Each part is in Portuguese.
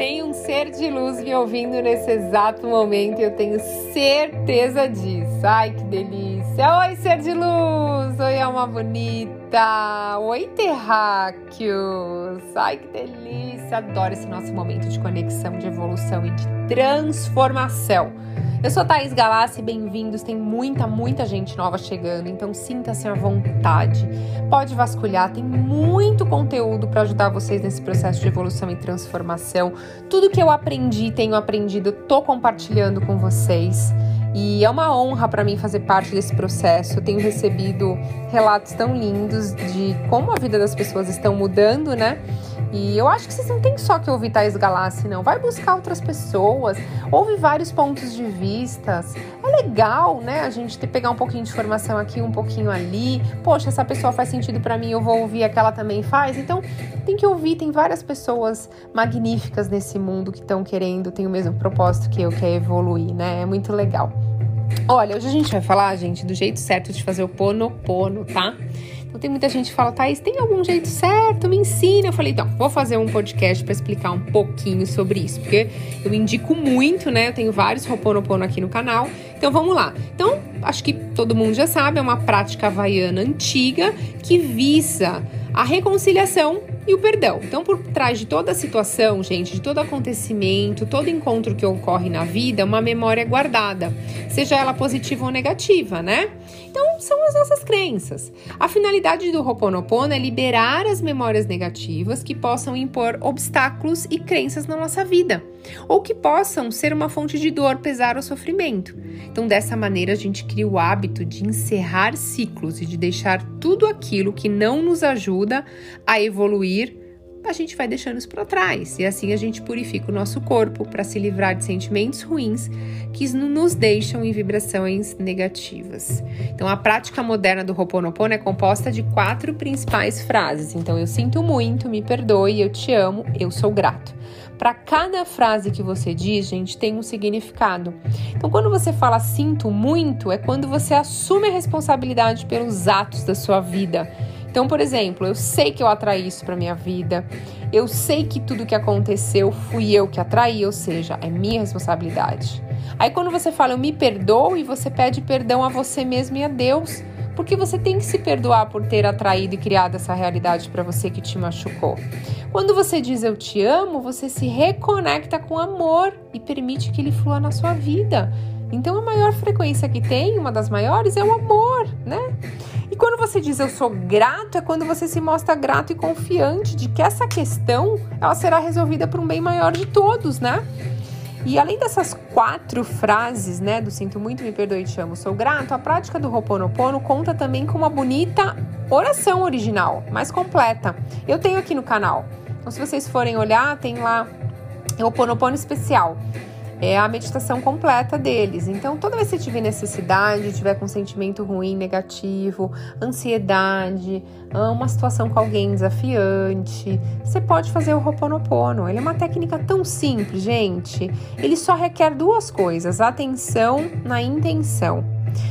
Tem um ser de luz me ouvindo nesse exato momento eu tenho certeza disso. Ai, que delícia! Oi, ser de luz! Oi, alma bonita! Oi, terráqueos! Ai, que delícia! Adoro esse nosso momento de conexão, de evolução e de transformação. Eu sou Thaís Galassi, bem-vindos. Tem muita, muita gente nova chegando, então sinta-se à vontade. Pode vasculhar, tem muito conteúdo para ajudar vocês nesse processo de evolução e transformação. Tudo que eu aprendi, tenho aprendido, tô compartilhando com vocês. E é uma honra para mim fazer parte desse processo. Eu tenho recebido relatos tão lindos de como a vida das pessoas estão mudando, né? E eu acho que vocês não tem só que ouvir Thais Galassi, não. Vai buscar outras pessoas, ouve vários pontos de vistas. Legal, né? A gente ter, pegar um pouquinho de informação aqui, um pouquinho ali. Poxa, essa pessoa faz sentido para mim, eu vou ouvir, aquela também faz. Então, tem que ouvir. Tem várias pessoas magníficas nesse mundo que estão querendo, tem o mesmo propósito que eu, que é evoluir, né? É muito legal. Olha, hoje a gente vai falar, gente, do jeito certo de fazer o pono pono, tá? Então tem muita gente que fala, Thaís, tem algum jeito certo? Me ensina. Eu falei, então, vou fazer um podcast para explicar um pouquinho sobre isso, porque eu indico muito, né? Eu tenho vários Ho'oponopono aqui no canal. Então vamos lá. Então, acho que todo mundo já sabe, é uma prática havaiana antiga que visa a reconciliação e o perdão. Então, por trás de toda a situação, gente, de todo acontecimento, todo encontro que ocorre na vida, uma memória guardada, seja ela positiva ou negativa, né? Então, são as nossas crenças. A finalidade do Ho'oponopono é liberar as memórias negativas que possam impor obstáculos e crenças na nossa vida, ou que possam ser uma fonte de dor, pesar ou sofrimento. Então, dessa maneira, a gente cria o hábito de encerrar ciclos e de deixar tudo aquilo que não nos ajuda a evoluir a gente vai deixando isso para trás e assim a gente purifica o nosso corpo para se livrar de sentimentos ruins que nos deixam em vibrações negativas. Então, a prática moderna do Ho'oponopono é composta de quatro principais frases. Então, eu sinto muito, me perdoe, eu te amo, eu sou grato. Para cada frase que você diz, gente, tem um significado. Então, quando você fala sinto muito, é quando você assume a responsabilidade pelos atos da sua vida então, por exemplo, eu sei que eu atraí isso para minha vida. Eu sei que tudo que aconteceu fui eu que atraí, ou seja, é minha responsabilidade. Aí quando você fala eu me perdoo e você pede perdão a você mesmo e a Deus, porque você tem que se perdoar por ter atraído e criado essa realidade para você que te machucou. Quando você diz eu te amo, você se reconecta com amor e permite que ele flua na sua vida. Então a maior frequência que tem, uma das maiores, é o amor, né? Quando você diz eu sou grato, é quando você se mostra grato e confiante de que essa questão ela será resolvida por um bem maior de todos, né? E além dessas quatro frases, né, do sinto muito, me perdoe, te amo, sou grato, a prática do Ho'oponopono conta também com uma bonita oração original, mais completa. Eu tenho aqui no canal. Então, se vocês forem olhar, tem lá Ho'oponopono especial é a meditação completa deles. Então, toda vez que você tiver necessidade, tiver com sentimento ruim, negativo, ansiedade, ah, uma situação com alguém desafiante, você pode fazer o Ho'oponopono. Ele é uma técnica tão simples, gente. Ele só requer duas coisas: atenção na intenção.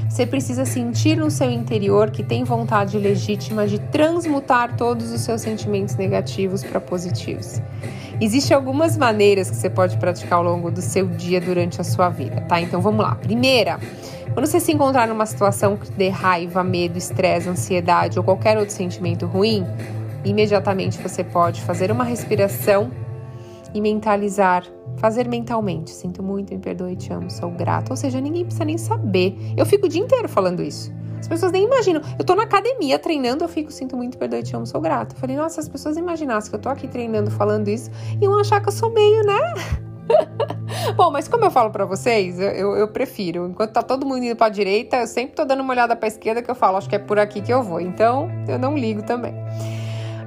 Você precisa sentir no seu interior que tem vontade legítima de transmutar todos os seus sentimentos negativos para positivos. Existem algumas maneiras que você pode praticar ao longo do seu dia durante a sua vida, tá? Então vamos lá. Primeira, quando você se encontrar numa situação que dê raiva, medo, estresse, ansiedade ou qualquer outro sentimento ruim, imediatamente você pode fazer uma respiração e mentalizar, fazer mentalmente. Sinto muito, me perdoe, te amo, sou grato. Ou seja, ninguém precisa nem saber. Eu fico o dia inteiro falando isso. As pessoas nem imaginam. Eu tô na academia treinando, eu fico, sinto muito, perdoe, te amo, sou grato. Eu falei, nossa, as pessoas imaginassem que eu tô aqui treinando falando isso, iam achar que eu sou meio, né? Bom, mas como eu falo para vocês, eu, eu, eu, prefiro. Enquanto tá todo mundo indo pra direita, eu sempre tô dando uma olhada pra esquerda que eu falo, acho que é por aqui que eu vou. Então, eu não ligo também.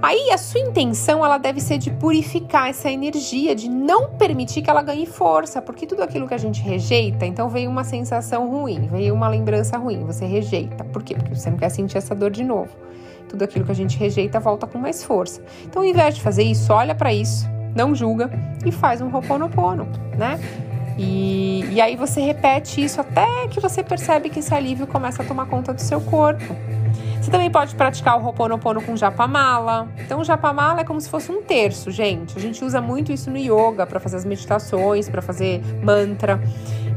Aí a sua intenção ela deve ser de purificar essa energia, de não permitir que ela ganhe força, porque tudo aquilo que a gente rejeita, então veio uma sensação ruim, veio uma lembrança ruim, você rejeita. Por quê? Porque você não quer sentir essa dor de novo. Tudo aquilo que a gente rejeita volta com mais força. Então, ao invés de fazer isso, olha para isso, não julga e faz um roponopono, né? E, e aí você repete isso até que você percebe que esse alívio começa a tomar conta do seu corpo. Você também pode praticar o Ho'oponopono com japamala. Então, o japamala é como se fosse um terço, gente. A gente usa muito isso no yoga para fazer as meditações, para fazer mantra.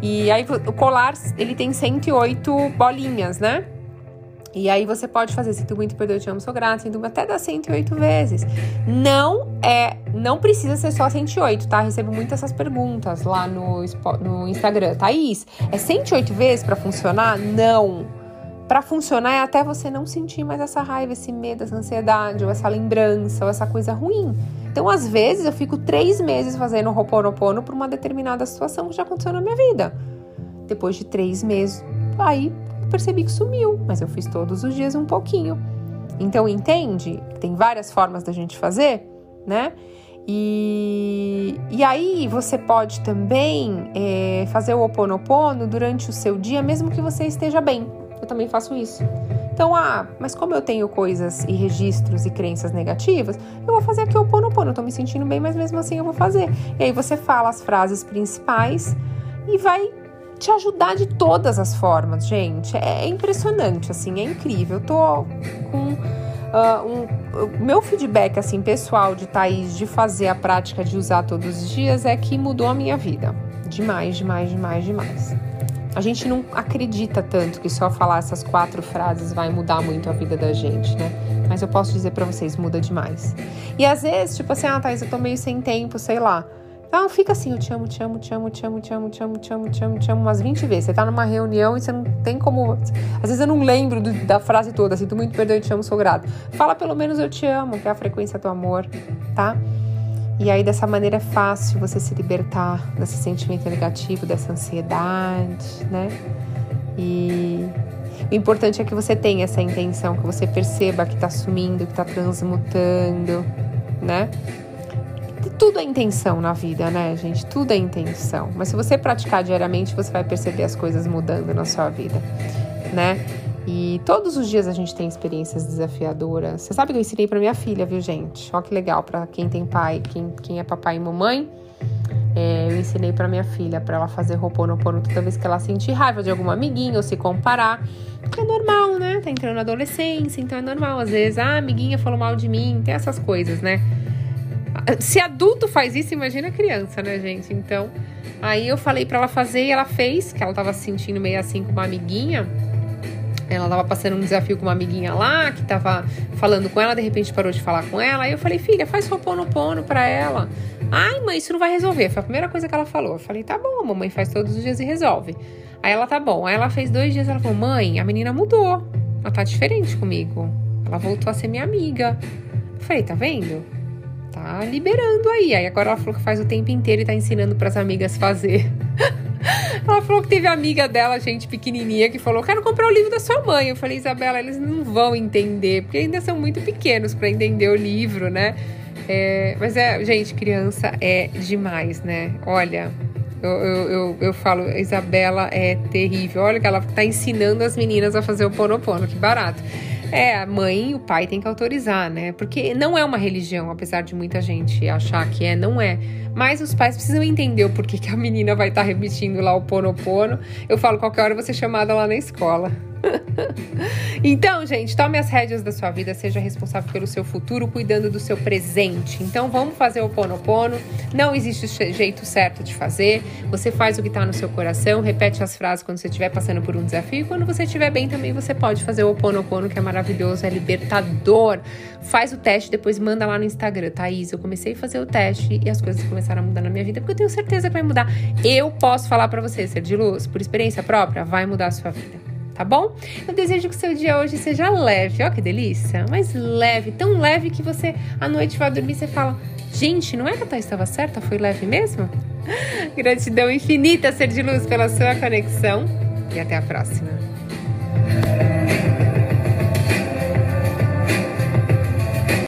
E aí o colar, ele tem 108 bolinhas, né? E aí você pode fazer sinto muito, perdão, te amo, sou grato, sinto até dar 108 vezes. Não é, não precisa ser só 108, tá? Recebo muitas essas perguntas lá no, no Instagram. Thaís, é 108 vezes para funcionar? Não. Para funcionar é até você não sentir mais essa raiva, esse medo, essa ansiedade, ou essa lembrança, ou essa coisa ruim. Então, às vezes, eu fico três meses fazendo Ho'oponopono por uma determinada situação que já aconteceu na minha vida. Depois de três meses, aí percebi que sumiu, mas eu fiz todos os dias um pouquinho. Então, entende? Tem várias formas da gente fazer, né? E, e aí você pode também é, fazer o oponopono durante o seu dia, mesmo que você esteja bem. Eu também faço isso. Então, ah, mas como eu tenho coisas e registros e crenças negativas, eu vou fazer aqui o oponopono. Eu tô me sentindo bem, mas mesmo assim eu vou fazer. E aí você fala as frases principais e vai te ajudar de todas as formas, gente. É, impressionante, assim, é incrível. Eu tô com uh, um, meu feedback assim pessoal de Thaís de fazer a prática de usar todos os dias é que mudou a minha vida. Demais, demais, demais, demais. A gente não acredita tanto que só falar essas quatro frases vai mudar muito a vida da gente, né? Mas eu posso dizer para vocês, muda demais. E às vezes, tipo assim, ah, Thaís, eu tô meio sem tempo, sei lá. Então fica assim, eu te amo, te amo, te amo, te amo, te amo, te amo, te amo, te amo, te amo umas 20 vezes. Você tá numa reunião e você não tem como. Às vezes eu não lembro do, da frase toda, sinto muito perdão, eu te amo, sou grato. Fala pelo menos eu te amo, que é a frequência do amor, tá? E aí dessa maneira é fácil você se libertar desse sentimento negativo, dessa ansiedade, né? E o importante é que você tenha essa intenção, que você perceba que tá sumindo, que tá transmutando, né? tudo é intenção na vida, né, gente? Tudo é intenção. Mas se você praticar diariamente, você vai perceber as coisas mudando na sua vida, né? E todos os dias a gente tem experiências desafiadoras. Você sabe que eu ensinei para minha filha, viu, gente? Olha que legal para quem tem pai, quem, quem é papai e mamãe. É, eu ensinei para minha filha para ela fazer Ho'oponopono toda vez que ela sentir raiva de alguma amiguinha ou se comparar. Porque é normal, né? Tá entrando na adolescência, então é normal. Às vezes, ah, amiguinha falou mal de mim, tem essas coisas, né? Se adulto faz isso, imagina criança, né, gente? Então, aí eu falei para ela fazer e ela fez, que ela tava se sentindo meio assim com uma amiguinha. Ela tava passando um desafio com uma amiguinha lá, que tava falando com ela, de repente parou de falar com ela. Aí eu falei, filha, faz Ho'oponopono pra ela. Ai, mãe, isso não vai resolver. Foi a primeira coisa que ela falou. Eu falei, tá bom, mamãe faz todos os dias e resolve. Aí ela, tá bom. Aí ela fez dois dias, ela falou, mãe, a menina mudou. Ela tá diferente comigo. Ela voltou a ser minha amiga. Eu falei, tá vendo? tá liberando aí. Aí agora ela falou que faz o tempo inteiro e tá ensinando para as amigas fazer. ela falou que teve amiga dela, gente pequenininha, que falou: Quero comprar o livro da sua mãe. Eu falei: Isabela, eles não vão entender, porque ainda são muito pequenos para entender o livro, né? É, mas é, gente, criança é demais, né? Olha, eu, eu, eu, eu, falo, Isabela é terrível. Olha que ela tá ensinando as meninas a fazer o ponopono, que barato. É, a mãe e o pai têm que autorizar, né? Porque não é uma religião, apesar de muita gente achar que é, não é. Mas os pais precisam entender o porquê que a menina vai estar tá repetindo lá o ponopono. Eu falo, qualquer hora você chamada lá na escola. então, gente, tome as rédeas da sua vida, seja responsável pelo seu futuro, cuidando do seu presente. Então, vamos fazer o Ponopono. Não existe jeito certo de fazer. Você faz o que está no seu coração, repete as frases quando você estiver passando por um desafio. E quando você estiver bem também, você pode fazer o Ponopono, que é maravilhoso, é libertador. Faz o teste, depois manda lá no Instagram. Thaís, eu comecei a fazer o teste e as coisas começaram a mudar na minha vida, porque eu tenho certeza que vai mudar. Eu posso falar para você, ser de luz, por experiência própria, vai mudar a sua vida tá bom? Eu desejo que o seu dia hoje seja leve, ó que delícia, mas leve, tão leve que você à noite vai dormir e você fala: gente, não é que a Thais estava certa? Foi leve mesmo? Gratidão infinita, ser de luz, pela sua conexão e até a próxima.